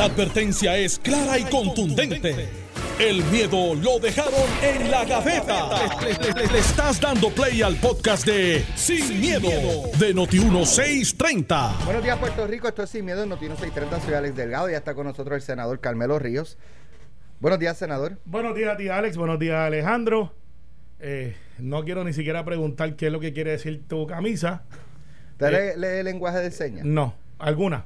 La advertencia es clara y contundente. El miedo lo dejaron en la gaveta. Le, le- le- le estás dando play al podcast de Sin, miedo, de Noti1630. Buenos días, Puerto Rico. Esto es Sin Miedo en Notino 630. Soy Alex Delgado. Ya está con nosotros el senador Carmelo Ríos. Buenos días, senador. Buenos días a ti, Alex. Buenos días, Alejandro. Eh, no quiero ni siquiera preguntar qué es lo que quiere decir tu camisa. ¿Usted lee, lee lenguaje de señas? No, algunas.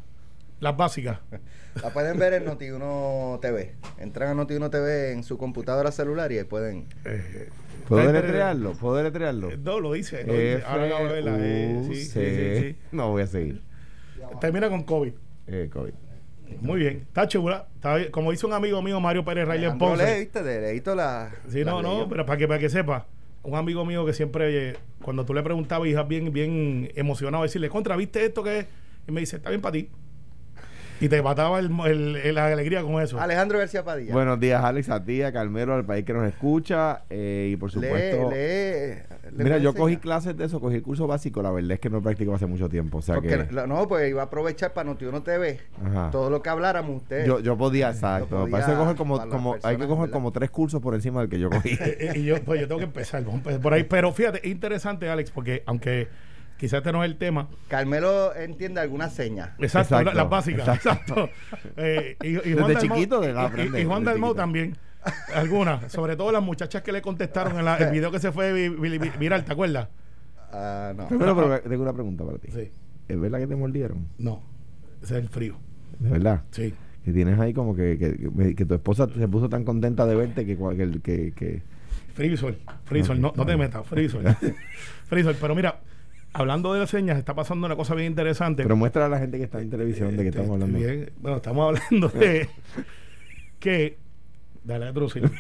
Las básicas. La pueden ver en Noti1 TV. Entran a Noti1 TV en su computadora celular y ahí pueden. Eh, ¿Puedo deletrearlo? ¿Puedo deletrearlo? eh, No, lo dice. lo dice. Ahora acabo de verla. eh, sí, sí, sí, sí. No voy a seguir. Termina con COVID. Eh, COVID. Muy bien. Está chula. Está. Como dice un amigo mío, Mario Pérez lee, Ponce. ¿viste? De leíto la. Sí, la no, no, pero para que, para que sepa. Un amigo mío que siempre, eh, cuando tú le preguntabas, hija bien, bien emocionado, decirle, contra, ¿viste esto que es? Y me dice, está bien para ti. Y te mataba el, el- el- la alegría con eso. Alejandro García Padilla. Buenos días, Alex, a ti, a Carmelo, al país que nos escucha. eh, y por lee, supuesto. lee. Mira, lenguaje yo cogí clases de eso, cogí el curso básico. La verdad es que no practico hace mucho tiempo. O sea Porque que. no, pues iba a aprovechar para Noti1 TV. Ajá. Todo lo que habláramos usted. Yo, yo podía, exacto. podía Me parece que coger como, hay que coger ¿verdad? como tres cursos por encima del que yo cogí. Y yo, pues yo tengo que empezar, vamos a empezar por ahí. Pero fíjate, es interesante, Alex, porque aunque quizás este no es el tema, Carmelo entiende alguna seña. exacto, Exacto, la- las básicas, exacto. Eh, y, y Desde Juan chiquito de la y- y- Y, Juan Dalmau también, algunas, sobre todo las muchachas que le contestaron en la- el video que se fue vi- vi- vi- viral, ¿te acuerdas? Ah, no. Primero, pero tengo una pregunta para ti. Sí. ¿Es verdad que te mordieron? No, ese es el frío. ¿De verdad? Sí. Que tienes ahí como que, que, que- que tu esposa se puso tan contenta de verte que, que, que, que- Freezer, Freezer, no, no te metas, Freezer. Freezer, pero mira, hablando de las señas, está pasando una cosa bien interesante. Pero muestra a la gente que está en televisión de que Este, estamos hablando. bien, bueno, estamos hablando de que. Dale a Drusila.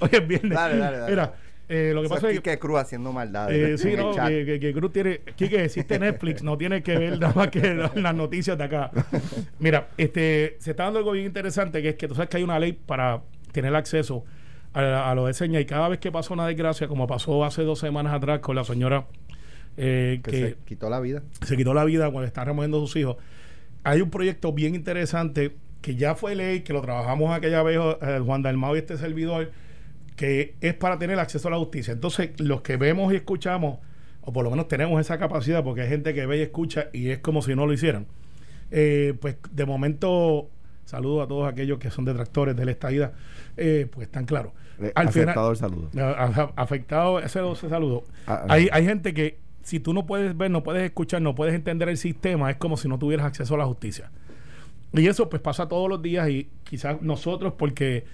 Oye, es viernes. Dale, dale, dale. Mira, eh, lo que pasa es es que. Cruz haciendo maldades. eh, sí, no, que, que, que Cruz tiene. Quique, existe Netflix, no tiene que ver nada más que las noticias de acá. Mira, este se está dando algo bien interesante, que es que tú sabes que hay una ley para tener acceso a, a lo de señas, y cada vez que pasa una desgracia, como pasó hace dos semanas atrás con la señora eh, que, que, se quitó la vida. se quitó la vida cuando está removiendo a sus hijos. Hay un proyecto bien interesante que ya fue ley, que lo trabajamos aquella vez eh, Juan Dalmau y este servidor, que es para tener acceso a la justicia. Entonces, los que vemos y escuchamos, o por lo menos tenemos esa capacidad, porque hay gente que ve y escucha y es como si no lo hicieran, eh, pues de momento, saludo a todos aquellos que son detractores de la estadía, eh, pues están claros. Eh, Al final- el saludo. a- afectado ese, ese saludo. Ah, hay, hay gente que si tú no puedes ver, no puedes escuchar, no puedes entender el sistema, es como si no tuvieras acceso a la justicia. Y eso pues pasa todos los días y quizás nosotros porque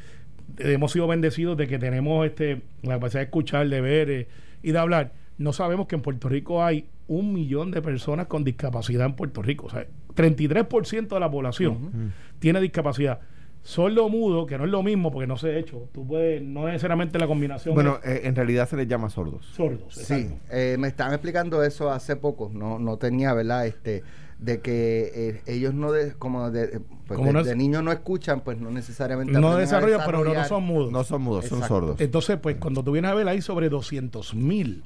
hemos sido bendecidos de que tenemos este la capacidad de escuchar, de ver eh, y de hablar, no sabemos que en Puerto Rico hay un millón de personas con discapacidad en Puerto Rico. O sea, 33% de la población tiene discapacidad. Sordo mudo, que no es lo mismo porque no se ha hecho. Tú puedes, no necesariamente la combinación Bueno, es eh, en realidad se les llama sordos. sordos. Sí, exacto. eh, me estaban explicando eso hace poco. No, no tenía, ¿verdad? Este, de que eh, ellos no, de, como de, pues Como de, no es- de niños no escuchan, pues no necesariamente. No desarrollan, pero no, son mudos. No son mudos, son sordos. Entonces, pues cuando tú vienes a ver, hay sobre 200 mil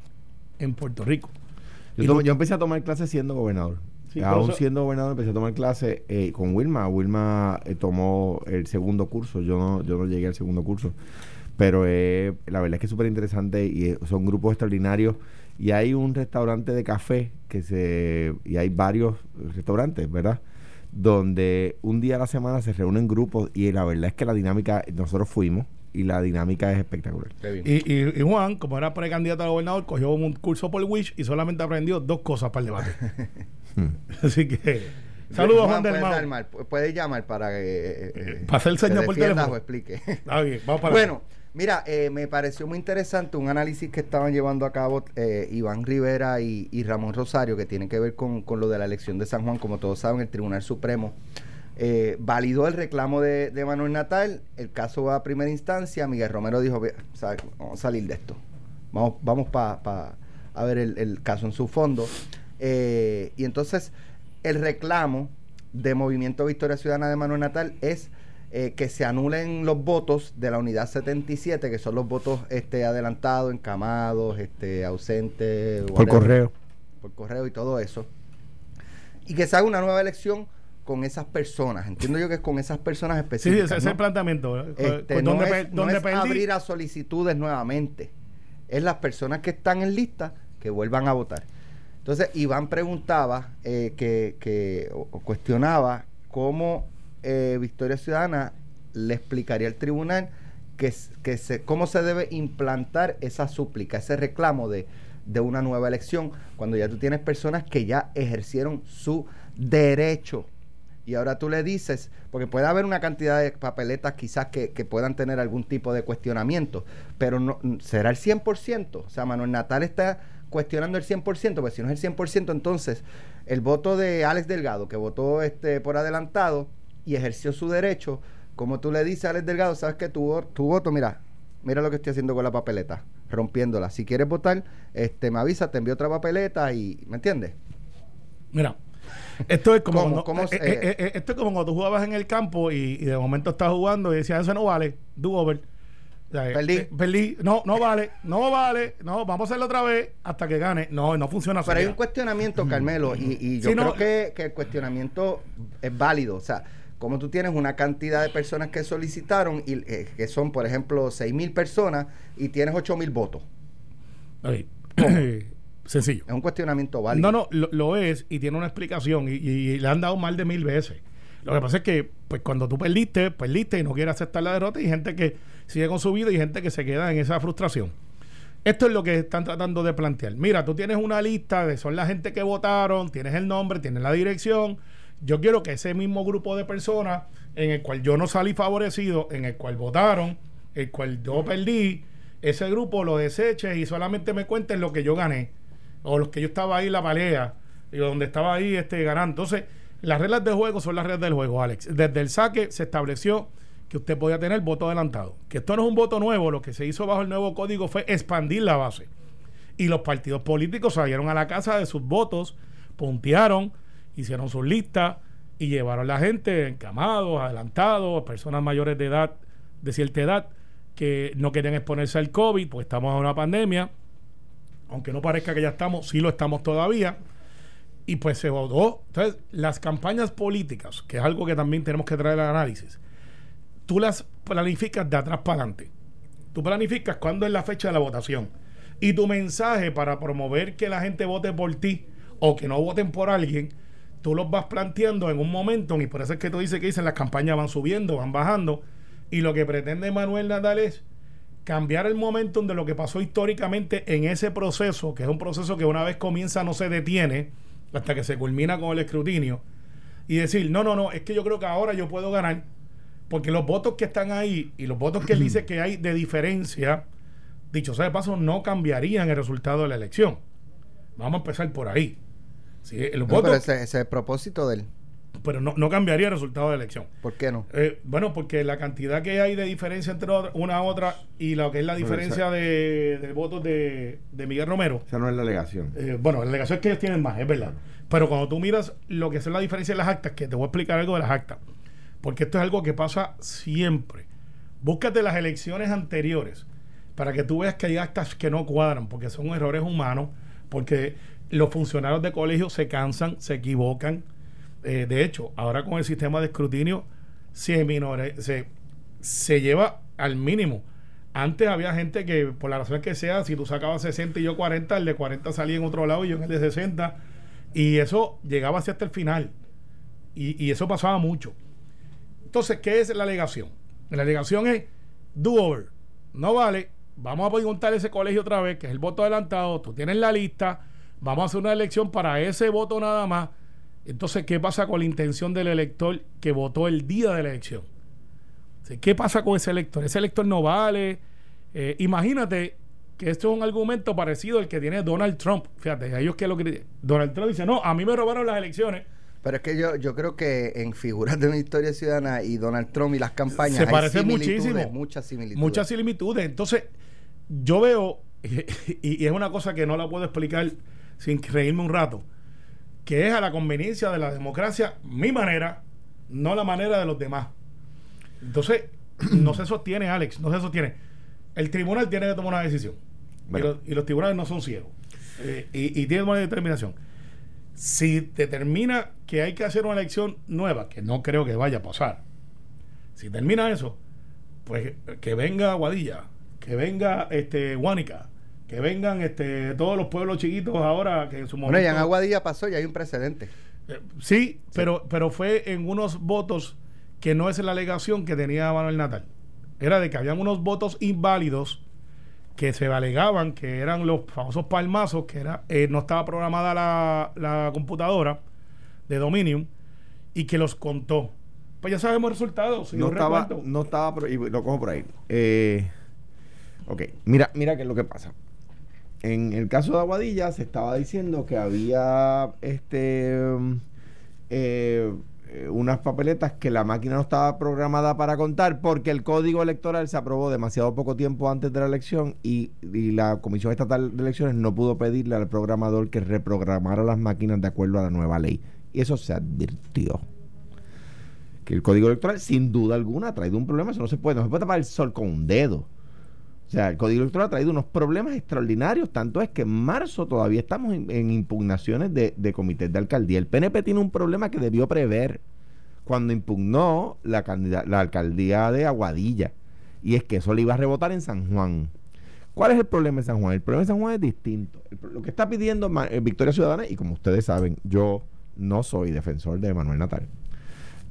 en Puerto Rico. Yo, Y tomo- tú- yo empecé a tomar clases siendo gobernador. Sí, Aún eso- siendo gobernador empecé a tomar clases eh, con Wilma. Wilma eh, tomó el segundo curso. Yo no, yo no llegué al segundo curso. Pero eh, la verdad es que es súper interesante y eh, son grupos extraordinarios. Y hay un restaurante de café que se... Y hay varios restaurantes, ¿verdad? Donde un día a la semana se reúnen grupos y la verdad es que la dinámica... Nosotros fuimos y la dinámica es espectacular. Y, y- y Juan, como era precandidato a gobernador, cogió un curso por Wish y solamente aprendió dos cosas para el debate. Así que, saludos Juan del puedes, Mau. llamar, pu- puedes llamar para que. eh, eh, Para hacer por teléfono. o explique. Está bien, vamos para Bueno, mira, eh, me pareció muy interesante un análisis que estaban llevando a cabo eh, Iván Rivera y, y Ramón Rosario, que tiene que ver con, con lo de la elección de San Juan. Como todos saben, el Tribunal Supremo eh, validó el reclamo de, de Manuel Natal. El caso va a primera instancia. Miguel Romero dijo: "Ve, o sea, Vamos a salir de esto. Vamos, vamos para a ver el, el caso en su fondo. Eh, y entonces, el reclamo de Movimiento Victoria Ciudadana de Manuel Natal es eh, que se anulen los votos de la unidad 77, que son los votos este, adelantados, encamados, este, ausentes, Por whatever, correo. por correo y todo eso, y que se haga una nueva elección con esas personas. Entiendo yo que es con esas personas Sí, específicas. ese, ese es el planteamiento. Este, no es, pe- no es abrir a solicitudes nuevamente. Es las personas que están en lista que vuelvan a votar. Entonces, Iván preguntaba eh, que, que- o, cuestionaba cómo eh, Victoria Ciudadana le explicaría al tribunal que, que se, cómo se debe implantar esa súplica, ese reclamo de, de una nueva elección, cuando ya tú tienes personas que ya ejercieron su derecho. Y ahora tú le dices, porque puede haber una cantidad de papeletas quizás que, que puedan tener algún tipo de cuestionamiento, pero no será el 100%. O sea, Manuel Natal está cuestionando el 100%, porque si no es el 100%, entonces el voto de Alex Delgado, que votó este por adelantado y ejerció su derecho, como tú le dices a Alex Delgado, sabes que tu, tu voto, mira, mira lo que estoy haciendo con la papeleta, rompiéndola. Si quieres votar, este me avisa, te envío otra papeleta y, ¿me entiendes? Mira, esto es como, cuando, ¿Cómo eh, se- eh, eh, eh, esto es como cuando tú jugabas en el campo y, y de momento estás jugando y decías, eso no vale, do over. Eh, Perdí. eh, perdí. No, no vale, no vale, no, vamos a hacerlo otra vez hasta que gane. No, no funciona así. Pero hay un cuestionamiento, Carmelo, y, y yo Sí, creo no. que, que el cuestionamiento es válido. O sea, como tú tienes una cantidad de personas que solicitaron, y eh, que son, por ejemplo, 6 mil personas, y tienes 8 mil votos. Ok. Sencillo. Es un cuestionamiento válido. No, no, lo, lo es y tiene una explicación y, y- y le han dado mal de mil veces. Lo que pasa es que pues cuando tú perdiste, perdiste y no quieres aceptar la derrota y gente que sigue con su vida y gente que se queda en esa frustración. Esto es lo que están tratando de plantear. Mira, tú tienes una lista de son la gente que votaron, tienes el nombre, tienes la dirección. Yo quiero que ese mismo grupo de personas en el cual yo no salí favorecido, en el cual votaron, el cual yo perdí, ese grupo lo deseche y solamente me cuenten lo que yo gané o los que yo estaba ahí la pelea y donde estaba ahí este ganando. Entonces, las reglas del juego son las reglas del juego, Alex. Desde el saque se estableció que usted podía tener voto adelantado. Que esto no es un voto nuevo, lo que se hizo bajo el nuevo código fue expandir la base. Y los partidos políticos salieron a la casa de sus votos, puntearon, hicieron sus listas y llevaron a la gente encamados, adelantados, personas mayores de edad, de cierta edad, que no querían exponerse al COVID, pues estamos en una pandemia. Aunque no parezca que ya estamos, sí lo estamos todavía. Y pues se votó. Entonces, las campañas políticas, que es algo que también tenemos que traer al análisis, tú las planificas de atrás para adelante. Tú planificas cuándo es la fecha de la votación. Y tu mensaje para promover que la gente vote por ti o que no voten por alguien, tú los vas planteando en un momento, y por eso es que tú dices que dicen las campañas van subiendo, van bajando, y lo que pretende Manuel Nadal es cambiar el momentum de lo que pasó históricamente en ese proceso, que es un proceso que una vez comienza no se detiene hasta que se culmina con el escrutinio, y decir, no, no, no, es que yo creo que ahora yo puedo ganar, porque los votos que están ahí y los votos que él dice que hay de diferencia, dicho sea de paso, no cambiarían el resultado de la elección. Vamos a empezar por ahí. Sí, los No, votos, pero ese, ese es el propósito de él. Pero no, no cambiaría el resultado de la elección. ¿Por qué no? Eh, bueno, porque la cantidad que hay de diferencia entre una a otra y lo que es la Bueno, diferencia de, de votos de, de Miguel Romero, Esa no es la alegación. eh, bueno, la alegación es que ellos tienen más, es verdad. Pero cuando tú miras lo que es la diferencia de las actas, que te voy a explicar algo de las actas, porque esto es algo que pasa siempre. Búscate las elecciones anteriores para que tú veas que hay actas que no cuadran, porque son errores humanos, porque los funcionarios de colegio se cansan, se equivocan. Eh, de hecho, ahora con el sistema de escrutinio se, minore- se, se lleva al mínimo. Antes había gente que, por la razón que sea, si tú sacabas 60 y yo 40, el de 40 salía en otro lado y yo en el de 60. Y eso llegaba hasta el final. Y, eso pasaba mucho. Entonces, ¿qué es la alegación? La alegación es do over. No vale. Vamos a preguntar ese colegio otra vez, que es el voto adelantado. Tú tienes la lista. Vamos a hacer una elección para ese voto nada más. Entonces, ¿qué pasa con la intención del elector que votó el día de la elección? ¿Qué pasa con ese elector? Ese elector no vale. Eh, imagínate que esto es un argumento parecido al que tiene Donald Trump. Fíjate, ellos que lo critican. Donald Trump dice, no, a mí me robaron las elecciones. Pero es que yo, yo creo que en figuras de una historia ciudadana y Donald Trump y las campañas Se parecen muchísimo. Muchas similitudes. Muchas similitudes. Entonces, yo veo, y, y es una cosa que no la puedo explicar sin reírme un rato, que es a la conveniencia de la democracia mi manera, no la manera de los demás. Entonces, no se sostiene, Alex, no se sostiene. El tribunal tiene que tomar una decisión. Bueno. Y, los, y los tribunales no son ciegos. Eh, y, y tienen una determinación. Si determina que hay que hacer una elección nueva, que no creo que vaya a pasar, si termina eso, pues que venga Guadilla, que venga este Guánica, que vengan este todos los pueblos chiquitos ahora que en su momento. Bueno, ya en Aguadilla pasó, ya hay un precedente. Eh, sí, pero, pero fue en unos votos que no es la alegación que tenía Manuel Natal. Era de que habían unos votos inválidos que se alegaban que eran los famosos palmazos, que era eh, no estaba programada la, la computadora de Dominium y que los contó. Pues ya sabemos el resultado. no, estaba, no estaba, y lo cojo por ahí. Eh, ok, mira, mira qué es lo que pasa. En el caso de Aguadilla se estaba diciendo que había este eh, unas papeletas que la máquina no estaba programada para contar porque el código electoral se aprobó demasiado poco tiempo antes de la elección y, y la Comisión Estatal de Elecciones no pudo pedirle al programador que reprogramara las máquinas de acuerdo a la nueva ley. Y eso se advirtió que el código electoral, sin duda alguna, ha traído un problema. Eso no se puede, no se puede tapar el sol con un dedo. Sea, el código electoral ha traído unos problemas extraordinarios. Tanto es que en marzo todavía estamos en, impugnaciones de, comités de alcaldía. El PNP tiene un problema que debió prever cuando impugnó la, la alcaldía de Aguadilla. Y es que eso le iba a rebotar en San Juan. ¿Cuál es el problema en San Juan? El problema en San Juan es distinto. lo que está pidiendo eh, Victoria Ciudadana, y como ustedes saben, yo no soy defensor de Manuel Natal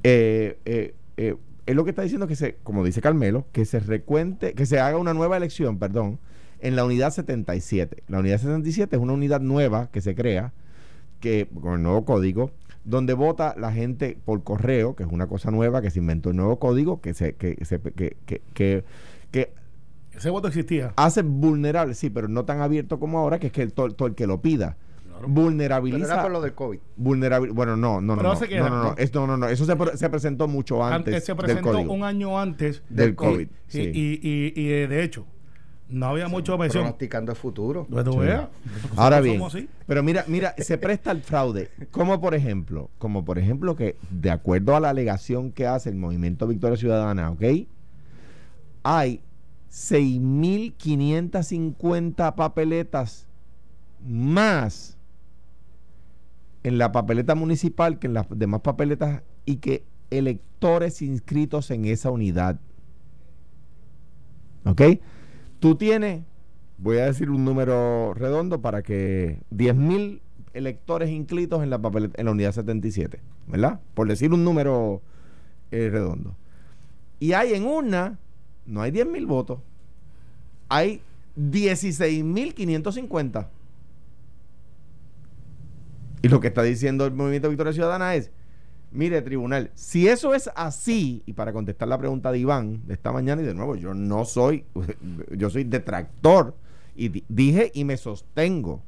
eh, eh, eh, es lo que está diciendo que se, como dice Carmelo, que se recuente, que se haga una nueva elección, perdón, en la unidad 77. La unidad 77 es una unidad nueva que se crea, que con el nuevo código, donde vota la gente por correo, que es una cosa nueva, que se inventó el nuevo código, que se, que, que, que, que, ese voto existía. Hace vulnerable, sí, pero no tan abierto como ahora, que es que el, todo el que lo pida vulnerabiliza. Pero era por lo del COVID. Vulnerabil, bueno, no, no, no. No, no, no, no, no, Eso se, se presentó mucho antes. se presentó un año antes del, COVID. Sí. Y, y, y, de hecho, no había mucho mención. Pronosticando el futuro. Pues Ahora bien, pero mira, mira, se presta al fraude. Como por ejemplo, como por ejemplo que de acuerdo a la alegación que hace el Movimiento Victoria Ciudadana, ¿ok? Hay 6.550 papeletas más en la papeleta municipal que en las demás papeletas y que electores inscritos en esa unidad. ¿Ok? Tú tienes, voy a decir un número redondo para que 10 mil electores inscritos en la, papeleta, en la unidad 77, ¿verdad? Por decir un número eh, redondo. Y hay en una, no hay 10 mil votos, hay 16 mil 550. Y lo que está diciendo el Movimiento Victoria Ciudadana es, mire tribunal, si eso es así, y para contestar la pregunta de Iván de esta mañana, y de nuevo, yo no soy, yo soy detractor, y dije y me sostengo,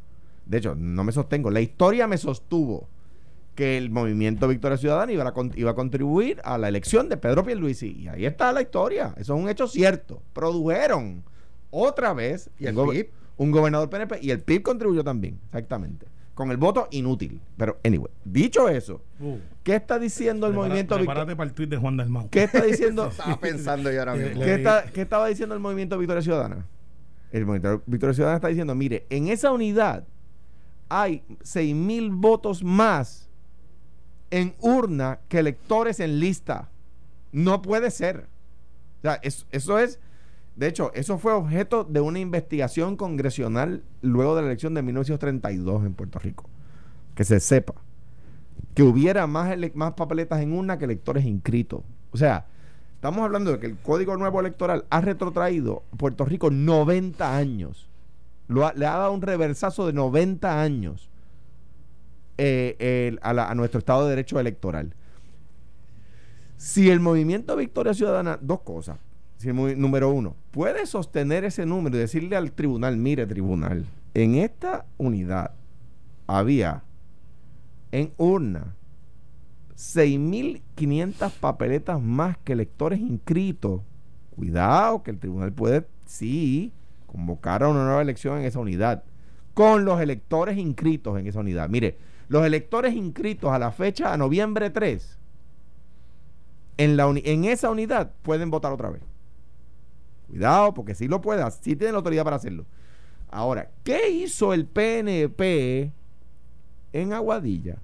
de hecho, no me sostengo, la historia me sostuvo que el movimiento Victoria Ciudadana iba a, iba a contribuir a la elección de Pedro Pierluisi. Y ahí está la historia. Eso es un hecho cierto. Produjeron otra vez ¿Y el PIB? un gobernador PNP y el PIB contribuyó también, exactamente con el voto inútil. Pero, anyway, dicho eso, uh. ¿qué está diciendo el movimiento Prepárate para el tweet de Juan Dalmau. ¿Qué está diciendo? Estaba pensando yo ahora mismo. ¿Qué, ¿Qué, estaba diciendo el movimiento Victoria Ciudadana? El movimiento Victoria Ciudadana está diciendo, mire, en esa unidad hay 6 mil votos más en urna que electores en lista. No puede ser. O sea, eso es de hecho, eso fue objeto de una investigación congresional luego de la elección de 1932 en Puerto Rico. Que se sepa. Que hubiera más, más papeletas en una que electores inscritos. O sea, estamos hablando de que el Código Nuevo Electoral ha retrotraído Puerto Rico 90 años. Le ha dado un reversazo de 90 años eh, a, a nuestro Estado de Derecho Electoral. Si el movimiento Victoria Ciudadana, dos cosas número uno, puede sostener ese número y decirle al tribunal, mire tribunal, en esta unidad había en urna 6.500 papeletas más que electores inscritos. Cuidado, que el tribunal puede, sí, convocar a una nueva elección en esa unidad, con los electores inscritos en esa unidad. Mire, los electores inscritos a la fecha, a noviembre 3, en, la en esa unidad pueden votar otra vez. Cuidado, porque si lo puede, sí tiene la autoridad para hacerlo. Ahora, ¿qué hizo el PNP en Aguadilla,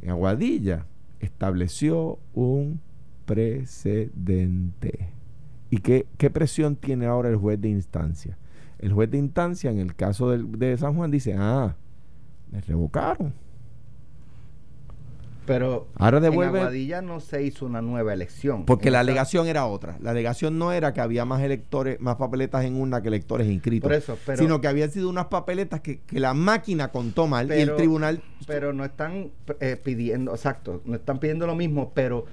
en Aguadilla estableció un precedente. ¿Y qué, qué presión tiene ahora el juez de instancia? El juez de instancia, en el caso de, San Juan, dice, ah, me revocaron. Pero Ahora devuelve- en Aguadilla no se hizo una nueva elección. Porque En la alegación era otra. La alegación no era que había más electores, más papeletas en urna que electores inscritos. Por eso, pero- sino que habían sido unas papeletas que, que la máquina contó mal y el tribunal. Pero no están eh, pidiendo, exacto, no están pidiendo lo mismo, pero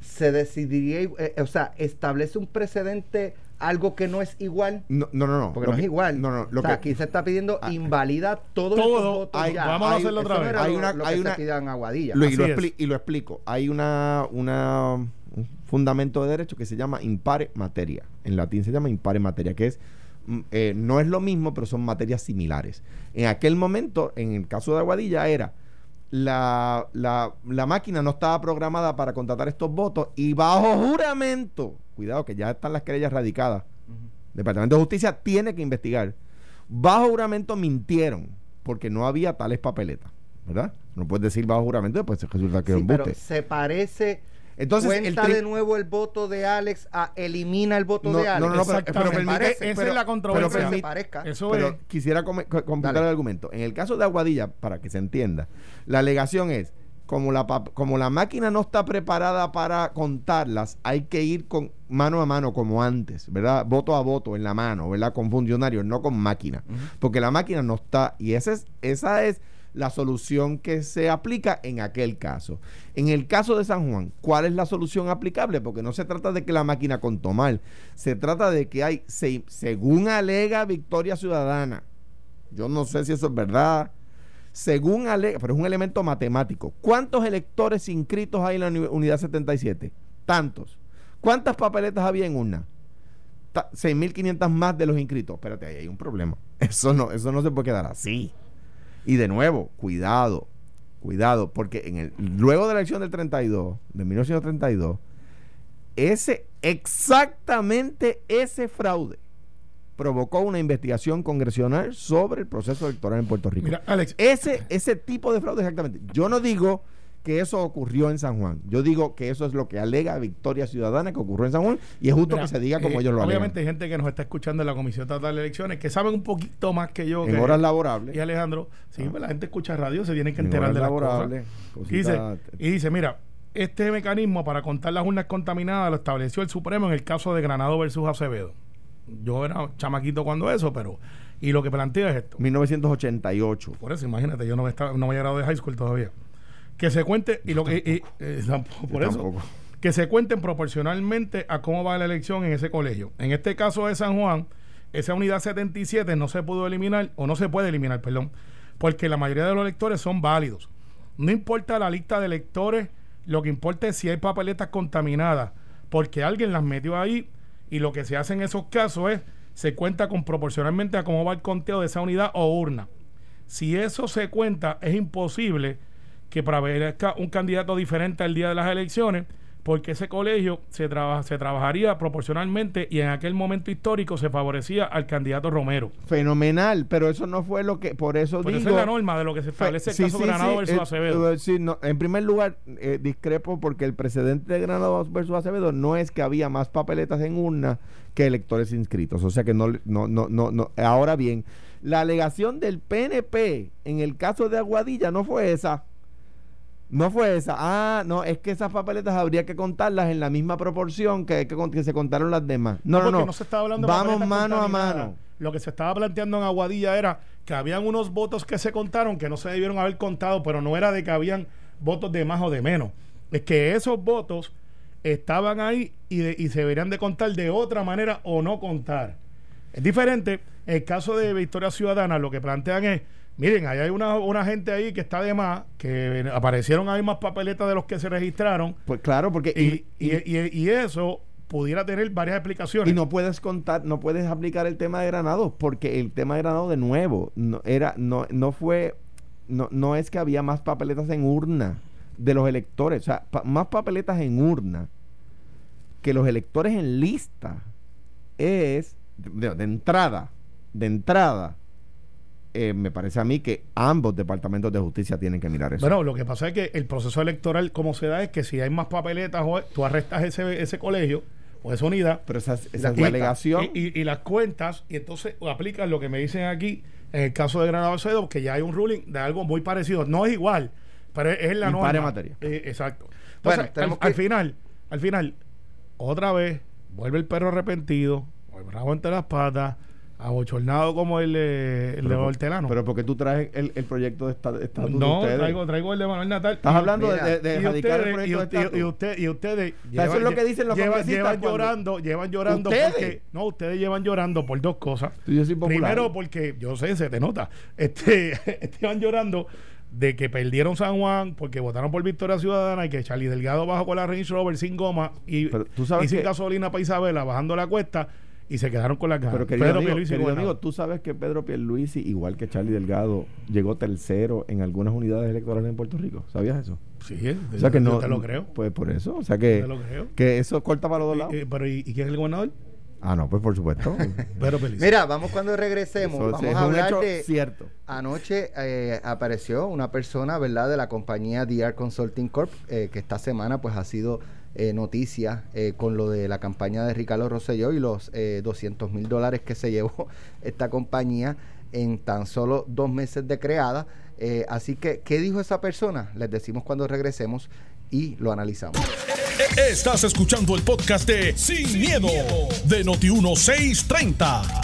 se decidiría, eh, o sea, establece un precedente algo que no es igual. No, no, no. no. Porque Lo no es que- igual. No, no. Lo o sea, que, aquí se está pidiendo Ah. invalida todos Todo. votos Hay- ya. vamos a hay- hacerlo otra no vez. Hay lo- una- lo que hay una- en Aguadilla. lo- y, lo expli- y lo explico. Hay una, una un fundamento de derecho que se llama impare materia. En latín se llama impare materia, que es mm, eh, no es lo mismo, pero son materias similares. En aquel momento, en el caso de Aguadilla, era la, la, la máquina no estaba programada para contratar estos votos y bajo juramento, cuidado que ya están las querellas radicadas. Departamento de Justicia tiene que investigar. Bajo juramento mintieron porque no había tales papeletas, ¿verdad? No puedes decir bajo juramento, después resulta que es Sí, un pero se parece. Entonces, cuenta de nuevo el voto de Alex a elimina el voto No, de no, Alex. no, no, pero- Exactamente. pero permite- Esa pero- es la controversia. pero permite- se parezca. Eso Pero es. quisiera come- co- completar Dale. el argumento. En el caso de Aguadilla, para que se entienda, la alegación es, como la, como la máquina no está preparada para contarlas, hay que ir con mano a mano como antes, ¿verdad? Voto a voto en la mano, ¿verdad? Con funcionarios, no con máquina. Porque la máquina no está, y esa es, esa es la solución que se aplica en aquel caso. En el caso de San Juan, ¿cuál es la solución aplicable? Porque no se trata de que la máquina contó mal, se trata de que hay, se- según alega Victoria Ciudadana, yo no sé si eso es verdad, según alega, pero es un elemento matemático, ¿cuántos electores inscritos hay en la uni- unidad 77? Tantos. ¿Cuántas papeletas había en una? Ta- 6.500 más de los inscritos. Espérate, ahí hay un problema. Eso no, eso no se puede quedar así. Y de nuevo, cuidado, cuidado, porque en el, luego de la elección del 32, de 1932, ese, exactamente ese fraude provocó una investigación congresional sobre el proceso electoral en Puerto Rico. Mira, Alex, Ese, ese tipo de fraude exactamente. Yo no digo que eso ocurrió en San Juan. Yo digo que eso es lo que alega Victoria Ciudadana que ocurrió en San Juan y es justo mira, que se diga como eh, ellos lo alegan. Obviamente hay gente que nos está escuchando en la Comisión Estatal de Elecciones que saben un poquito más que yo. en que- horas laborables. Y Alejandro, sí, Ah. pues la gente escucha radio, se tienen que en enterar de las cosas. laborables, Y dice, y dice, mira, este mecanismo para contar las urnas contaminadas lo estableció el Supremo en el caso de Granado versus Acevedo. Yo era chamaquito cuando eso, pero... Y lo que plantea es esto. 1988. Por eso, imagínate, yo no me, estaba, no me había graduado de high school todavía. Que se cuente, y lo que... y- eh, tampoco, por Yo eso. tampoco. Que se cuenten proporcionalmente a cómo va la elección en ese colegio. En este caso de San Juan, esa unidad 77 no se pudo eliminar, o no se puede eliminar, perdón, porque la mayoría de los electores son válidos. No importa la lista de electores, lo que importa es si hay papeletas contaminadas, porque alguien las metió ahí y lo que se hace en esos casos es, se cuenta con proporcionalmente a cómo va el conteo de esa unidad o urna. Si eso se cuenta, es imposible que prevalezca un candidato diferente al día de las elecciones, porque ese colegio se, traba- se trabajaría proporcionalmente y en aquel momento histórico se favorecía al candidato Romero. Fenomenal, pero eso no fue lo que, por eso Por digo... eso es la norma de lo que se establece el Sí, caso sí, Granado sí, versus eh, Acevedo. eh, sí, no, en primer lugar, eh, discrepo porque el precedente de Granado versus Acevedo no es que había más papeletas en urna que electores inscritos. O sea que no, no, no, no, no. Ahora bien, la alegación del PNP en el caso de Aguadilla no fue esa. No fue esa. Ah, no, es que esas papeletas habría que contarlas en la misma proporción que, que, se contaron las demás. No, no, no. se estaba hablando de Vamos mano a mano. Lo que se estaba planteando en Aguadilla era que habían unos votos que se contaron que no se debieron haber contado, pero no era de que habían votos de más o de menos. Es que esos votos estaban ahí y, de- y se deberían de contar de otra manera o no contar. Es diferente. En el caso de Victoria Ciudadana, lo que plantean es, miren, ahí hay una, una gente ahí que está de más, que aparecieron ahí más papeletas de los que se registraron, Pues claro, porque... y, y- y- y eso pudiera tener varias explicaciones. Y no puedes contar, no puedes aplicar el tema de Granado, porque el tema de Granado de nuevo no era, no, no fue, no, no es que había más papeletas en urna de los electores, o sea, pa- más papeletas en urna que los electores en lista es de, de entrada, de entrada, eh, me parece a mí que ambos departamentos de justicia tienen que mirar eso. Bueno, lo que pasa es que el proceso electoral, como se da, es que si hay más papeletas, o- tú arrestas ese, ese colegio o esa unidad. Pero esa, y esa las es la alegación. Y, y- y las cuentas, y entonces aplicas lo que me dicen aquí, en el caso de Granado Acedo, que ya hay un ruling de algo muy parecido. No es igual, pero es, es la norma. materia. Eh, exacto. Entonces, Bueno, al, tenemos al que- final, al final, otra vez, vuelve el perro arrepentido, o el rabo entre las patas, abochornado como el, eh, el de Pero- Hortelano. Pero porque tú traes el, el proyecto de esta- de estatuto de no, traigo, traigo el de Manuel Natal. Estás Y- hablando de, mira, de, de y erradicar el y, proyecto de usted- estatus. y usted- y ustedes sea, eso es lo que dicen los llevan, llevan cuando- llorando, llevan llorando ¿Ustedes? porque no, ustedes llevan llorando por dos cosas. Yo soy. Primero porque yo sé, se te nota. Este llevan llorando de que perdieron San Juan porque votaron por Victoria Ciudadana y que Charlie Delgado bajó con la Range Rover sin goma y, Pero tú sabes y sin que- gasolina para Isabela bajando la cuesta y se quedaron con la cara. Pero querido, Pedro amigo, Pierluisi querido amigo, tú sabes que Pedro Pierluisi, igual que Charlie Delgado, llegó tercero en algunas unidades electorales en Puerto Rico. ¿Sabías eso? Sí, O sea que yo no. te lo creo. Pues por eso. O sea que, Te lo creo. que eso corta para los dos lados. Eh, eh, pero ¿y, y quién es el gobernador? ah, no, pues por supuesto. Pedro Pierluisi. Mira, vamos cuando regresemos. Eso vamos a hablar de. cierto. Anoche eh, apareció una persona, ¿verdad?, de la compañía DR Consulting Corp, eh, que esta semana pues ha sido eh, noticia eh, con lo de la campaña de Ricardo Rosselló y los eh, 200 mil dólares que se llevó esta compañía en tan solo dos meses de creada. Eh, así que, ¿qué dijo esa persona? Les decimos cuando regresemos y lo analizamos. Estás escuchando el podcast de Sin, miedo, de Noti1630.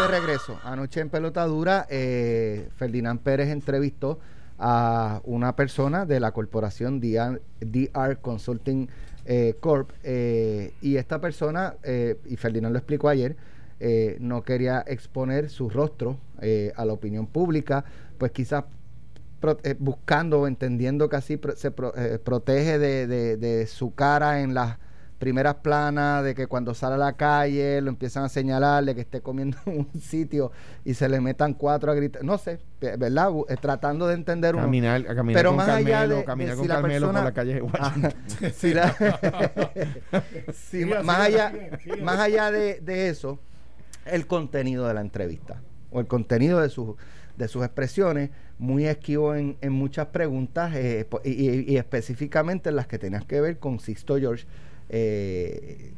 De regreso, anoche en Pelotadura, eh, Ferdinand Pérez entrevistó a una persona de la corporación DR, Consulting eh, Corp. eh, y esta persona, eh, y Ferdinand lo explicó ayer, eh, no quería exponer su rostro a la opinión pública, pues quizás buscando o entendiendo que así se pro- protege de- de su cara en las primeras planas, de que cuando sale a la calle lo empiezan a señalar de que esté comiendo en un sitio y se le metan cuatro a gritar, no sé, ¿verdad? Eh, tratando de entender uno. Caminar, a caminar Pero con más allá Carmelo, de- de caminar si con Carmelo persona- por la calle de Washington. Ajá. Si la- si Siga, más allá, más allá de, de eso, el contenido de la entrevista o el contenido de sus de sus expresiones, muy esquivo en, en muchas preguntas eh, y, y- y específicamente en las que tenían que ver con Sixto George, eh,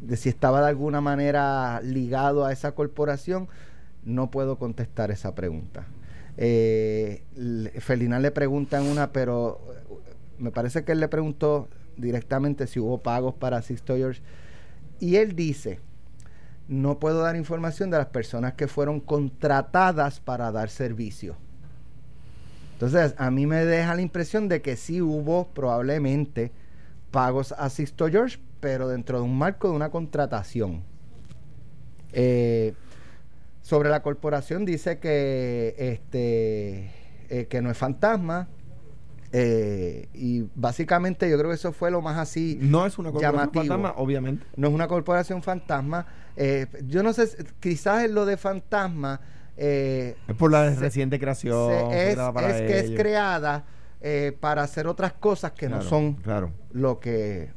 de si estaba de alguna manera ligado a esa corporación, no puedo contestar esa pregunta. Eh, le- pregunta en una, pero eh, me parece que él le preguntó directamente si hubo pagos para Sixto George. Y él dice, no puedo dar información de las personas que fueron contratadas para dar servicio. Entonces, a mí me deja la impresión de que sí hubo probablemente pagos a Sixto George, pero dentro de un marco de una contratación. Eh, sobre la corporación dice que este eh, que no es fantasma. eh, y básicamente yo creo que eso fue lo más así No es una corporación llamativo. fantasma, obviamente. no es una corporación fantasma. Eh, yo no sé, quizás en lo de fantasma eh, Es por la Se- reciente creación. es, creada para es que es creada eh, para hacer otras cosas que no son Claro. lo que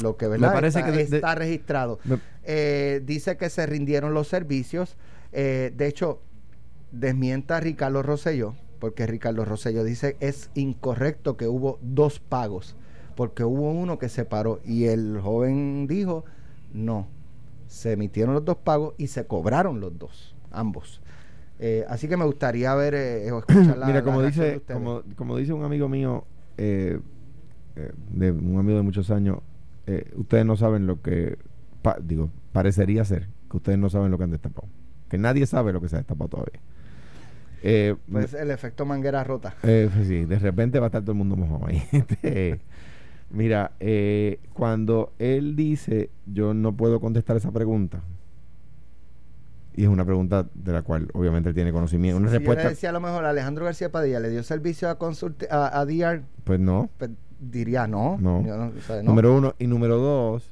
lo que ¿verdad? parece está, que de- de- está registrado. Me- Eh, dice que se rindieron los servicios. Eh, de hecho, desmienta a Ricardo Rosselló, porque Ricardo Rosselló dice es incorrecto que hubo dos pagos, porque hubo uno que se paró y el joven dijo no, se emitieron los dos pagos y se cobraron los dos, ambos. Eh, así que me gustaría ver eh, o escuchar la Mira, como dice, como, como dice un amigo mío, eh, eh, de un amigo de muchos años, eh, ustedes no saben lo que, pa- digo, parecería ser que ustedes no saben lo que han destapado. Que nadie sabe lo que se ha destapado todavía. Eh, Pues el efecto manguera rota. eh, pues sí, de repente va a estar todo el mundo mojado ahí. Este, Mira, eh, cuando él dice, yo no puedo contestar esa pregunta, y es una pregunta de la cual obviamente él tiene conocimiento, una si yo respuesta, le decía a lo mejor a Alejandro García Padilla, ¿le dio servicio a, consulte, a, a DR? pues no. Pues, diría no. No. Yo no, o sea, no. Número uno. Y número dos,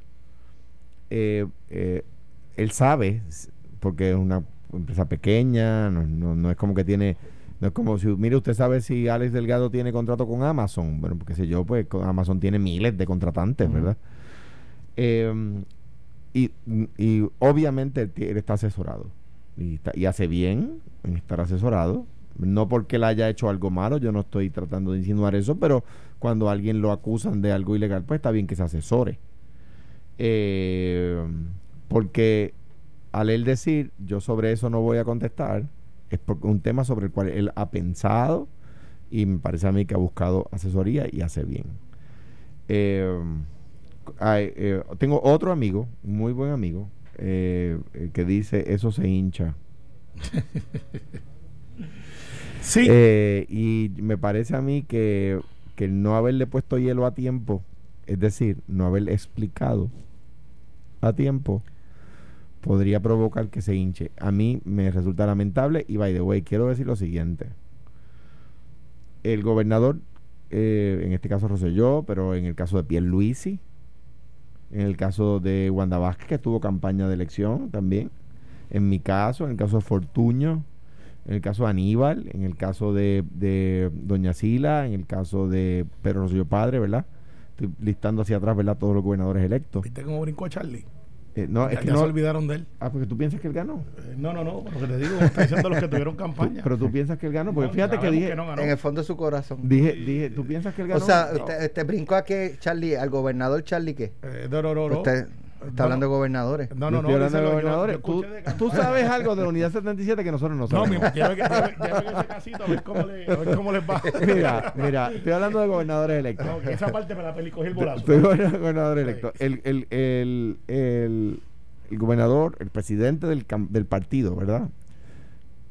eh, eh, él sabe, porque es una empresa pequeña, no, no, no es como que tiene, no es como si, mire, usted sabe si Alex Delgado tiene contrato con Amazon. Bueno, porque sé yo, pues Amazon tiene miles de contratantes. ¿verdad? Eh, y, y obviamente él, está asesorado. y, está- y hace bien en estar asesorado. No porque él haya hecho algo malo, yo no estoy tratando de insinuar eso, pero cuando alguien lo acusan de algo ilegal, pues está bien que se asesore. Eh, porque al él decir, yo sobre eso no voy a contestar, es un tema sobre el cual él ha pensado y me parece a mí que ha buscado asesoría y hace bien. Eh, hay, eh, tengo otro amigo, muy buen amigo, eh, eh, que dice, eso se hincha. Sí. Eh, y me parece a mí que, que no haberle puesto hielo a tiempo, es decir, no haberle explicado a tiempo, podría provocar que se hinche. A mí me resulta lamentable y, by the way, quiero decir lo siguiente. El gobernador, eh, en este caso Rosselló, pero en el caso de Pierluisi, en el caso de Wanda Vázquez, que tuvo campaña de elección también, en mi caso, en el caso de Fortuño, en el caso de Aníbal, en el caso de, Doña Sila, en el caso de Pedro Rosselló Padre, ¿verdad? Estoy listando hacia atrás, ¿verdad? Todos los gobernadores electos. ¿Viste cómo brincó Charlie? Eh, no, ya es que ya no. se olvidaron de él. Ah, porque tú piensas que él ganó. Eh, no, no, no. Lo que te digo, está diciendo los que tuvieron Tú- campaña. pero tú piensas que él ganó, porque No, fíjate que dije, no ganó. En el fondo de su corazón. dije, dije, tú piensas que él O ganó. sea, No. usted, usted brincó a que Charlie, al gobernador Charlie, ¿qué? Eh, no, no, no, no. Usted No, está hablando no. de gobernadores. No, Yo no, no. estoy hablando de yo- gobernadores. yo tú, de sabes algo de la unidad 77 que nosotros no No, sabemos. mi, lleve, lleve- lleve ese casito a ver cómo, le, a ver cómo les va. mira, mira, estoy hablando de gobernadores electos. No, que esa parte me la peli cogí el bolazo. Estoy goberna- gobernador electo. El, el, el, el, el gobernador, el presidente del, cam- del partido, ¿verdad?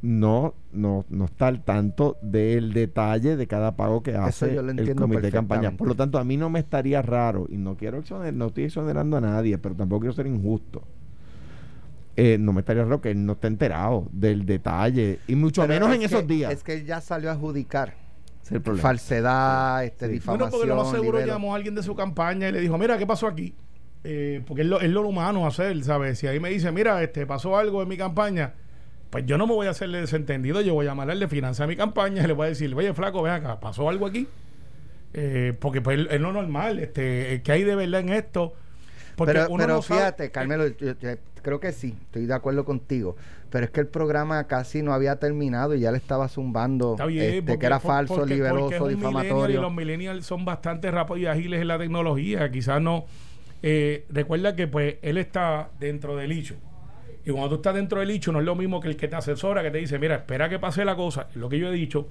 No, no, no está al tanto del detalle de cada pago que hace el comité de campaña. Por lo tanto, a mí no me estaría raro, y no quiero exoner, no estoy exonerando a nadie, pero tampoco quiero ser injusto. Eh, no me estaría raro que él no esté enterado del detalle, y mucho Pero menos es en que- esos días. Es que él ya salió a adjudicar Ese es el problema. falsedad, este, Sí. difamación. Bueno, porque lo más seguro llamó a alguien de su campaña y le dijo, mira, ¿qué pasó aquí? Eh, porque es lo, es lo humano hacer, ¿sabes? Si ahí me dice, mira, este pasó algo en mi campaña, pues yo no me voy a hacerle desentendido, yo voy a llamarle al de finanzas a mi campaña y le voy a decir, oye, flaco, ven acá, ¿pasó algo aquí? Eh, porque pues es lo normal, este, ¿qué hay de verdad en esto? Porque pero uno pero no sabe- fíjate, Carmelo, yo- yo creo que sí, estoy de acuerdo contigo. Pero es que el programa casi no había terminado y ya le estaba zumbando bien, este, porque- que era falso, porque- porque liberoso, millennial difamatorio. Y los millennials son bastante rápidos y ágiles en la tecnología. Quizás no. eh, recuerda que pues él está dentro del hecho. Y cuando tú estás dentro del hecho, no es lo mismo que el que te asesora, que te dice, mira, espera que pase la cosa, es lo que yo he dicho,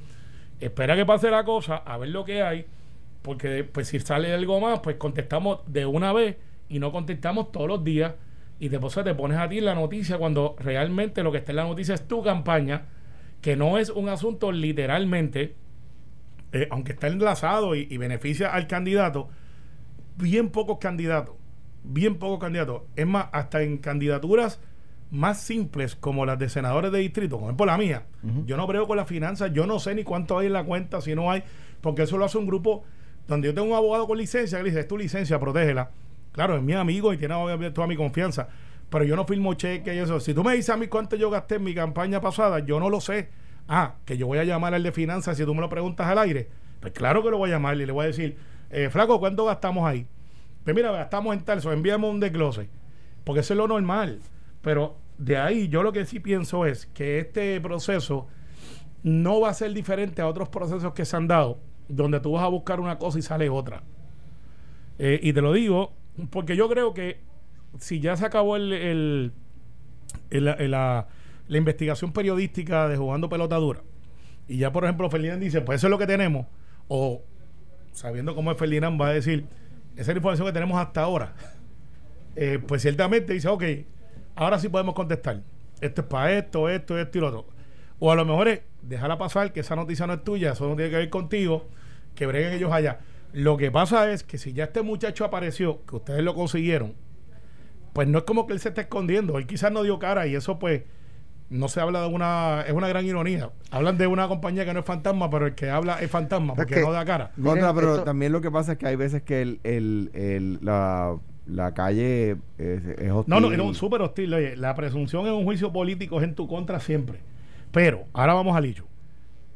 espera que pase la cosa, a ver lo que hay, porque pues si sale algo más, pues contestamos de una vez y no contestamos todos los días. Y después te pones a ti en la noticia cuando realmente lo que está en la noticia es tu campaña, que no es un asunto literalmente, eh, aunque está enlazado y, y beneficia al candidato, bien pocos candidatos, bien pocos candidatos. Es más, hasta en candidaturas más simples como las de senadores de distrito, como por la mía, yo no brego con las finanzas, yo no sé ni cuánto hay en la cuenta, si no hay, porque eso lo hace un grupo donde yo tengo un abogado con licencia que le dice, es tu licencia, protégela. Claro, es mi amigo y tiene toda mi confianza, pero yo no firmo cheque y eso. Si tú me dices a mí cuánto yo gasté en mi campaña pasada, yo no lo sé. Ah, que yo voy a llamar al de finanzas si tú me lo preguntas al aire. Pues claro que lo voy a llamar y le voy a decir, eh, flaco, ¿cuánto gastamos ahí? Pues mira, gastamos en tal, envíame un desglose. Porque eso es lo normal. Pero de ahí yo lo que sí pienso es que este proceso no va a ser diferente a otros procesos que se han dado, donde tú vas a buscar una cosa y sale otra. Eh, y te lo digo porque yo creo que si ya se acabó el, el- el- la, la investigación periodística de jugando pelota dura, y ya por ejemplo Ferdinand dice, pues eso es lo que tenemos, o sabiendo cómo es Ferdinand va a decir, esa es la información que tenemos hasta ahora, eh, pues ciertamente dice, ok, ahora sí podemos contestar. Esto es para esto, esto, esto y lo otro. O a lo mejor es, déjala pasar, que esa noticia no es tuya, eso no tiene que ver contigo, que breguen ellos allá. Lo que pasa es que si ya este muchacho apareció, que ustedes lo consiguieron, pues no es como que él se esté escondiendo. Él quizás no dio cara y eso pues no se habla de una... Es una gran ironía. Hablan de una compañía que no es fantasma, pero el que habla es fantasma porque no da cara. Contra, pero esto- también lo que pasa es que hay veces que el, el, el- la, la calle es, es hostil. No, no, era un súper hostil. Oye, la presunción en un juicio político es en tu contra siempre. Pero, ahora vamos al hecho.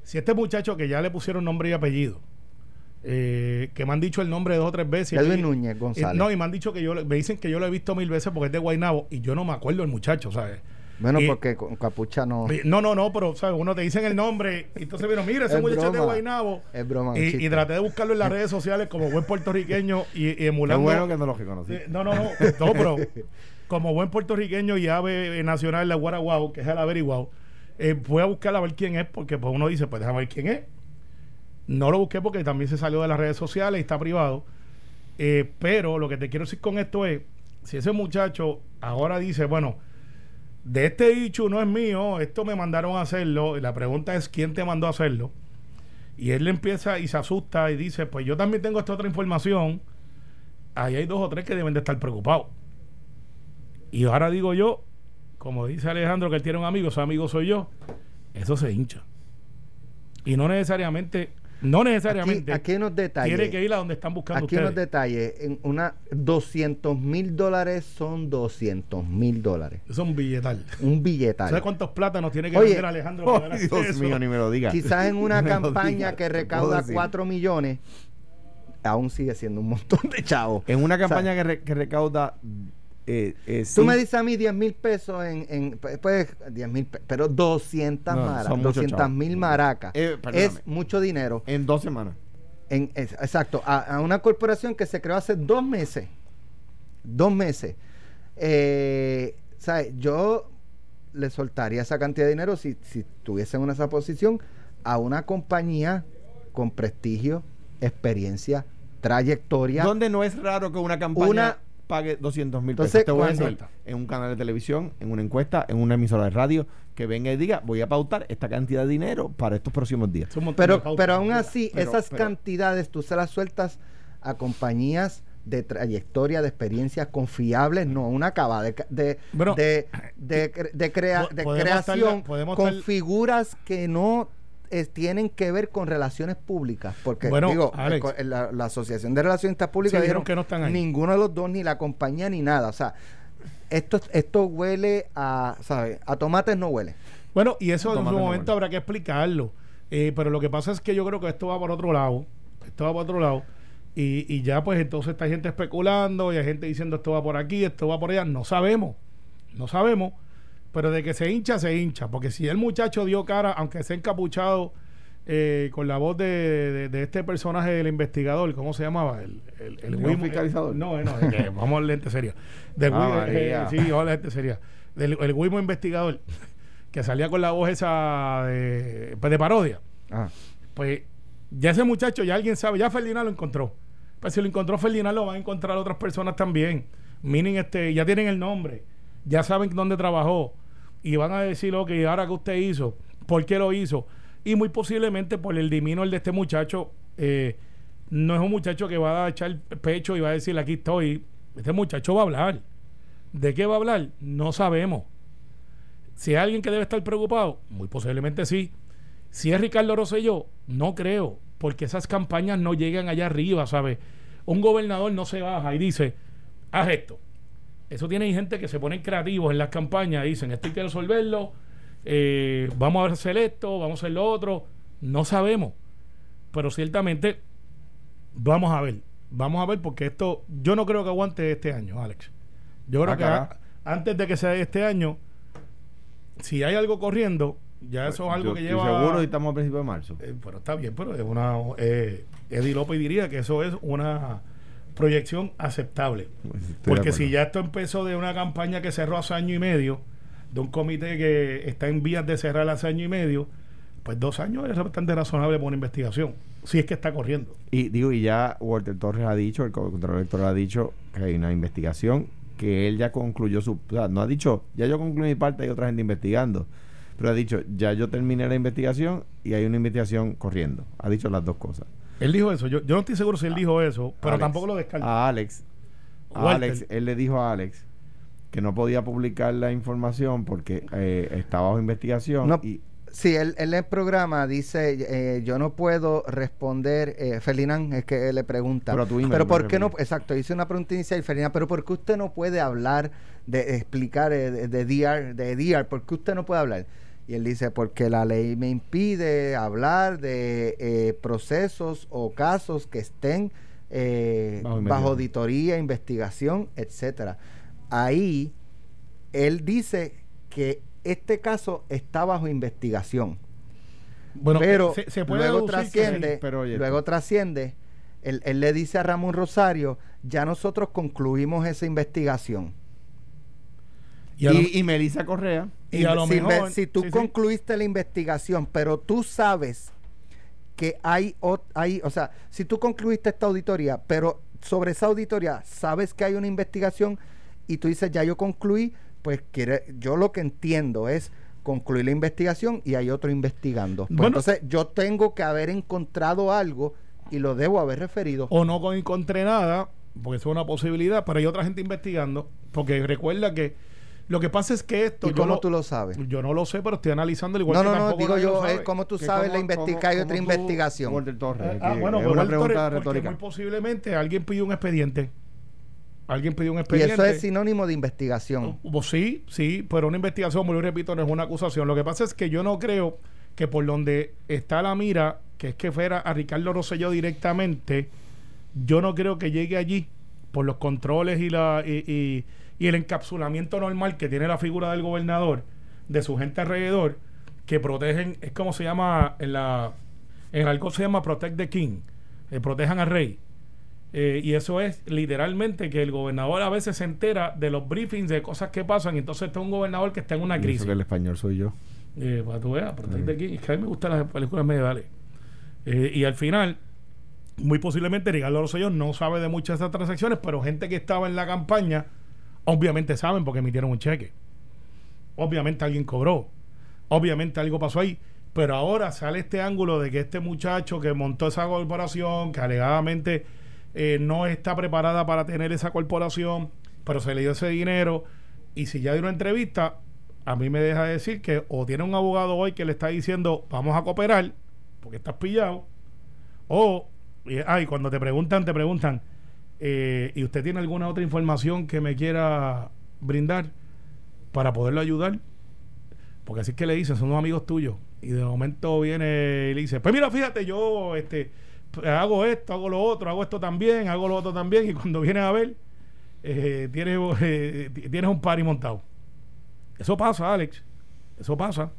Si este muchacho que ya le pusieron nombre y apellido, eh, que me han dicho el nombre dos o tres veces. Edwin Núñez y- González. no, y me han dicho que yo, le- me dicen que yo lo he visto mil veces porque es de Guaynabo y yo no me acuerdo del muchacho, ¿sabes? Bueno, Y- porque con capucha no. No, no, no, pero ¿sabes? uno te dicen el nombre y entonces vieron, mira, ese Es muchacho es de broma. Guaynabo. Es broma, Y, traté de buscarlo en las redes sociales como buen puertorriqueño y, y Qué emulando. bueno que no lo reconocí. Sí, No, no, no, no, pero como buen puertorriqueño y ave nacional de la Guaraguao, que es el averiguado, eh, voy a buscar a ver quién es, porque pues uno dice, pues déjame ver quién es. No lo busqué porque también se salió de las redes sociales y está privado. Eh, pero lo que te quiero decir con esto es, si ese muchacho ahora dice, bueno, de este dicho no es mío, esto me mandaron a hacerlo, y la pregunta es, ¿quién te mandó a hacerlo? Y él le empieza y se asusta y dice, pues yo también tengo esta otra información, ahí hay dos o tres que deben de estar preocupados. Y ahora digo yo, como dice Alejandro, que él tiene un amigo, su amigo soy yo, eso se hincha. Y no necesariamente, no Aquí, necesariamente aquí hay unos detalles. tiene que ir a donde están buscando Aquí unos ustedes. detalles. En una 200 mil dólares son 200 mil dólares. Eso es un billetal. Un billetal. ¿Sabes cuántos plátanos tiene que Oye, vender Alejandro ganar Dios eso? mío, ni me lo diga. Quizás en una campaña diga, que recauda decir. 4 millones, aún sigue siendo un montón de chavos. En una O sea, campaña que, re- que recauda. Eh, eh, Tú me dices a mí 10 mil pesos en, en pues 10 mil pero 200 No, maracas, son muchos 200 chavos. mil maracas Eh, es mucho dinero. En dos semanas. En, es- exacto, a, a una corporación que se creó hace dos meses. Dos meses. Eh, ¿sabes? Yo le soltaría esa cantidad de dinero si, si en esa posición a una compañía con prestigio, experiencia, trayectoria. Donde no es raro que una campaña Una- pague 200 mil Entonces, pesos. Te voy a decir, en un canal de televisión, en una encuesta, en una emisora de radio, que venga y diga, voy a pautar esta cantidad de dinero para estos próximos días. Pero, pero aún así, Pero- esas pero- cantidades tú se las sueltas a compañías de trayectoria, de experiencias confiables, no una cava de, de, Bueno, de, de, cre- de crea- de podemos creación podemos con estar- figuras que no eh, tienen que ver con relaciones públicas. Porque, Bueno, digo, Alex. el la, la Asociación de Relacionistas Públicas Sí, dijeron que no están ahí. ninguno de los dos, ni la compañía, ni nada. O sea, esto, esto huele a, ¿sabes? A tomates no huele. Bueno, y eso en su momento habrá que explicarlo. Eh, pero lo que pasa es que yo creo que esto va por otro lado. Esto va por otro lado. Y, y ya pues entonces está gente especulando y hay gente diciendo esto va por aquí, esto va por allá. No sabemos. No sabemos. Pero de que se hincha, se hincha. Porque si el muchacho dio cara, aunque sea encapuchado eh, con la voz de, de- de este personaje del investigador, ¿cómo se llamaba? El, el, el ¿El fiscalizador? no, no, es que vamos a la gente seria. Del Ah, Wimo- eh, sí, vamos a la gente seria. Del el Wimo investigador, que salía con la voz esa de, pues, de parodia. Ajá. Pues ya ese muchacho, ya alguien sabe, ya Ferdinand lo encontró. Pues si lo encontró Ferdinand, lo van a encontrar otras personas también. Meaning, este, ya tienen el nombre, ya saben dónde trabajó y van a decir, ok, ahora que usted hizo, ¿por qué lo hizo? Y muy posiblemente por el diminor de este muchacho, eh, no es un muchacho que va a echar pecho y va a decir, aquí estoy. Este muchacho va a hablar. ¿De qué va a hablar? No sabemos. Si hay alguien que debe estar preocupado, muy posiblemente sí. Si es Ricardo Rosselló, no creo, porque esas campañas no llegan allá arriba, ¿sabes? Un gobernador no se baja y dice, haz esto. Eso tiene gente que se ponen creativos en las campañas y dicen, esto hay que resolverlo, eh, vamos a hacer esto, vamos a hacer lo otro. No sabemos, pero ciertamente vamos a ver. Vamos a ver porque esto, yo no creo que aguante este año, Alex. Yo creo Ah, que a- antes de que sea este año, si hay algo corriendo, ya eso es algo Yo que lleva. seguro y estamos a principios de marzo. Eh, pero está bien, pero es una. Eh, Eddie López diría que eso es una proyección aceptable. Pues, Porque si ya esto empezó de una campaña que cerró hace año y medio, de un comité que está en vías de cerrar hace año y medio, pues dos años es bastante razonable por una investigación, si es que está corriendo. Y digo, y ya Walter Torres ha dicho, el contralor electoral ha dicho que hay una investigación, que él ya concluyó su... O sea, no ha dicho, ya yo concluí mi parte, hay otra gente investigando. Pero ha dicho, ya yo terminé la investigación y hay una investigación corriendo. Ha dicho las dos cosas. Él dijo eso, yo, yo no estoy seguro si él dijo eso, pero Alex. tampoco lo descarto. A Alex. a. Alex, él le dijo a Alex que no podía publicar la información porque eh, estaba bajo investigación. No, y Sí, él, él en el programa dice, eh, yo no puedo responder, eh, Ferdinand es que le pregunta, Pero email pero ¿por qué no? Exacto, hice una pregunta inicial, Ferdinand, pero ¿por qué usted no puede hablar de explicar eh, de, de DR, de DR? ¿Por qué usted no puede hablar? Y él dice, porque la ley me impide hablar de eh, procesos o casos que estén eh, Bajo auditoría, investigación, etcétera. Ahí él dice que este caso está bajo investigación. Bueno, pero se, se puede luego trasciende, pero oye, luego trasciende, él, él le dice a Ramón Rosario, ya nosotros concluimos esa investigación. Y Y, y Melissa Correa. Y a lo si, mejor- si tú sí, sí. concluiste la investigación, pero tú sabes que hay, ot- hay, o sea, si tú concluiste esta auditoría, pero sobre esa auditoría sabes que hay una investigación y tú dices, ya yo concluí, pues quiere, yo lo que entiendo es concluir la investigación y hay otro investigando. Pues Bueno. entonces yo tengo que haber encontrado algo y lo debo haber referido. o no encontré nada, porque eso es una posibilidad, pero hay otra gente investigando, porque recuerda que lo que pasa es que esto ¿Y cómo lo- tú lo sabes? Yo no lo sé, pero estoy analizando igual No, que no, no, tampoco digo nadie lo yo, sabe. es como tú sabes la investigación, hay otra investigación. Walter Torres, Eh, ah, bueno, es una pregunta porque retórica. muy posiblemente alguien pidió un expediente. Alguien pidió un Y expediente. eso es sinónimo de investigación. Pues sí, sí, pero una investigación, como yo repito, no es una acusación. Lo que pasa es que yo no creo que por donde está la mira, que es que fuera a Ricardo Rosselló directamente, yo no creo que llegue allí por los controles y, la, y, y- y el encapsulamiento normal que tiene la figura del gobernador, de su gente alrededor, que protegen, es como se llama en la en alcohol se llama Protect the King, eh, protejan al rey. Eh, y eso es literalmente que el gobernador a veces se entera de los briefings de cosas que pasan y entonces está un gobernador que está en una eso crisis. que el español soy yo. Eh, para tú veas, Protect the King. Es que a mí me gustan las películas medievales. Y al final, muy posiblemente Ricardo Rosselló no sabe de muchas de esas transacciones, pero gente que estaba en la campaña, obviamente saben porque emitieron un cheque. Obviamente alguien cobró. Obviamente algo pasó ahí. Pero ahora sale este ángulo de que este muchacho que montó esa corporación, que alegadamente eh, no está preparada para tener esa corporación, pero se le dio ese dinero. Y si ya dio una entrevista, a mí me deja decir que o tiene un abogado hoy que le está diciendo vamos a cooperar, porque estás pillado, o, ay, cuando te preguntan, te preguntan, eh, ¿y usted tiene alguna otra información que me quiera brindar para poderlo ayudar? Porque así es que le dicen, son unos amigos tuyos. Y de momento viene y le dice, pues mira, fíjate, yo este hago esto, hago lo otro, hago esto también, hago lo otro también. Y cuando viene a ver, eh, tienes, eh, tienes un party montado. Eso pasa, Alex. Eso pasa.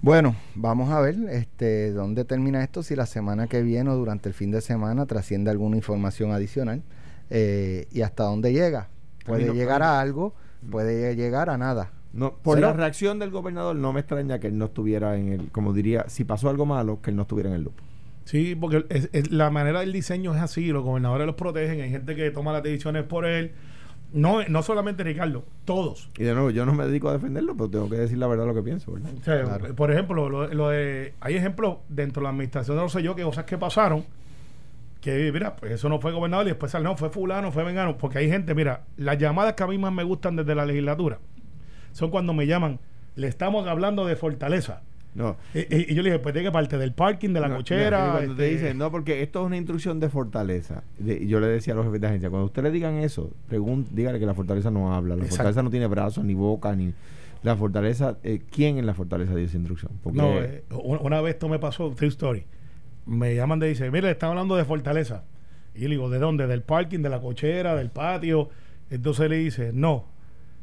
Bueno, vamos a ver este, dónde termina esto, si la semana que viene o durante el fin de semana trasciende alguna información adicional eh, y hasta dónde llega. Puede no- llegar a algo, puede llegar a nada. No, por ¿Será? la reacción del gobernador no me extraña que él no estuviera en el, como diría, si pasó algo malo, que él no estuviera en el loop. Sí, porque es- es- la manera del diseño es así, los gobernadores los protegen, hay gente que toma las decisiones por él. No, no solamente Ricardo, todos. Y de nuevo, yo no me dedico a defenderlo, pero tengo que decir la verdad lo que pienso, ¿verdad? O sea, Claro. Por ejemplo, lo, lo de, hay ejemplos dentro de la administración de los yo que cosas que pasaron que, mira, pues eso no fue gobernador y después no, fue fulano, fue vengano, porque hay gente, mira, las llamadas que a mí más me gustan desde la legislatura son cuando me llaman, le estamos hablando de Fortaleza. No. Y, yo le dije, pues de qué parte, del parking, de la No, cochera. no, cuando te este, dicen, no, porque esto es una instrucción de fortaleza. De- yo le decía a los jefes de agencia, cuando usted le digan eso, dígale que la fortaleza no habla. La Exacto. fortaleza no tiene brazos, ni boca, ni. La fortaleza, eh, ¿quién en la fortaleza dio esa instrucción? Porque No, eh, una una vez esto me pasó, true story. Me llaman de dice, mire, están hablando de Fortaleza. Y yo le digo, ¿de dónde? Del parking, de la cochera, del patio. Entonces le dice, no,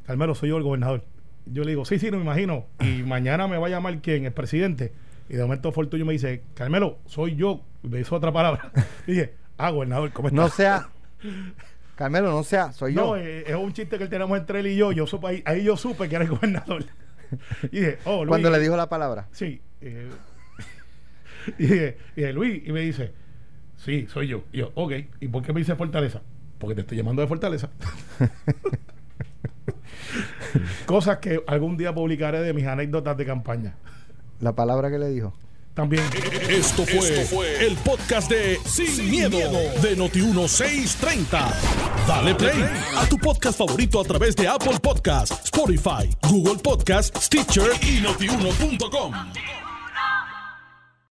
Carmelo, soy yo el gobernador. Yo le digo, sí, sí, no me imagino. Y mañana me va a llamar quién, el presidente. Y de momento Fortuño me dice, Carmelo, soy yo. Y me hizo otra palabra. Y dije, ah, gobernador, ¿cómo está? No sea, Carmelo, no sea, soy No, yo. eh, es un chiste que tenemos entre él y yo. yo supe, ahí, ahí yo supe que era el gobernador. y dije, oh, Luis. Cuando le dijo la palabra. Sí. eh, y, dije, y dije, Luis, y me dice, sí, soy yo. Y yo, ok, ¿y por qué me dice Fortaleza? Porque te estoy llamando de Fortaleza. Cosas que algún día publicaré de mis anécdotas de campaña. La palabra que le dijo. También. Esto fue, el podcast de Sin, miedo, de Noti1630. Dale play a tu podcast favorito a través de Apple Podcasts, Spotify, Google Podcasts, Stitcher y notiuno.com.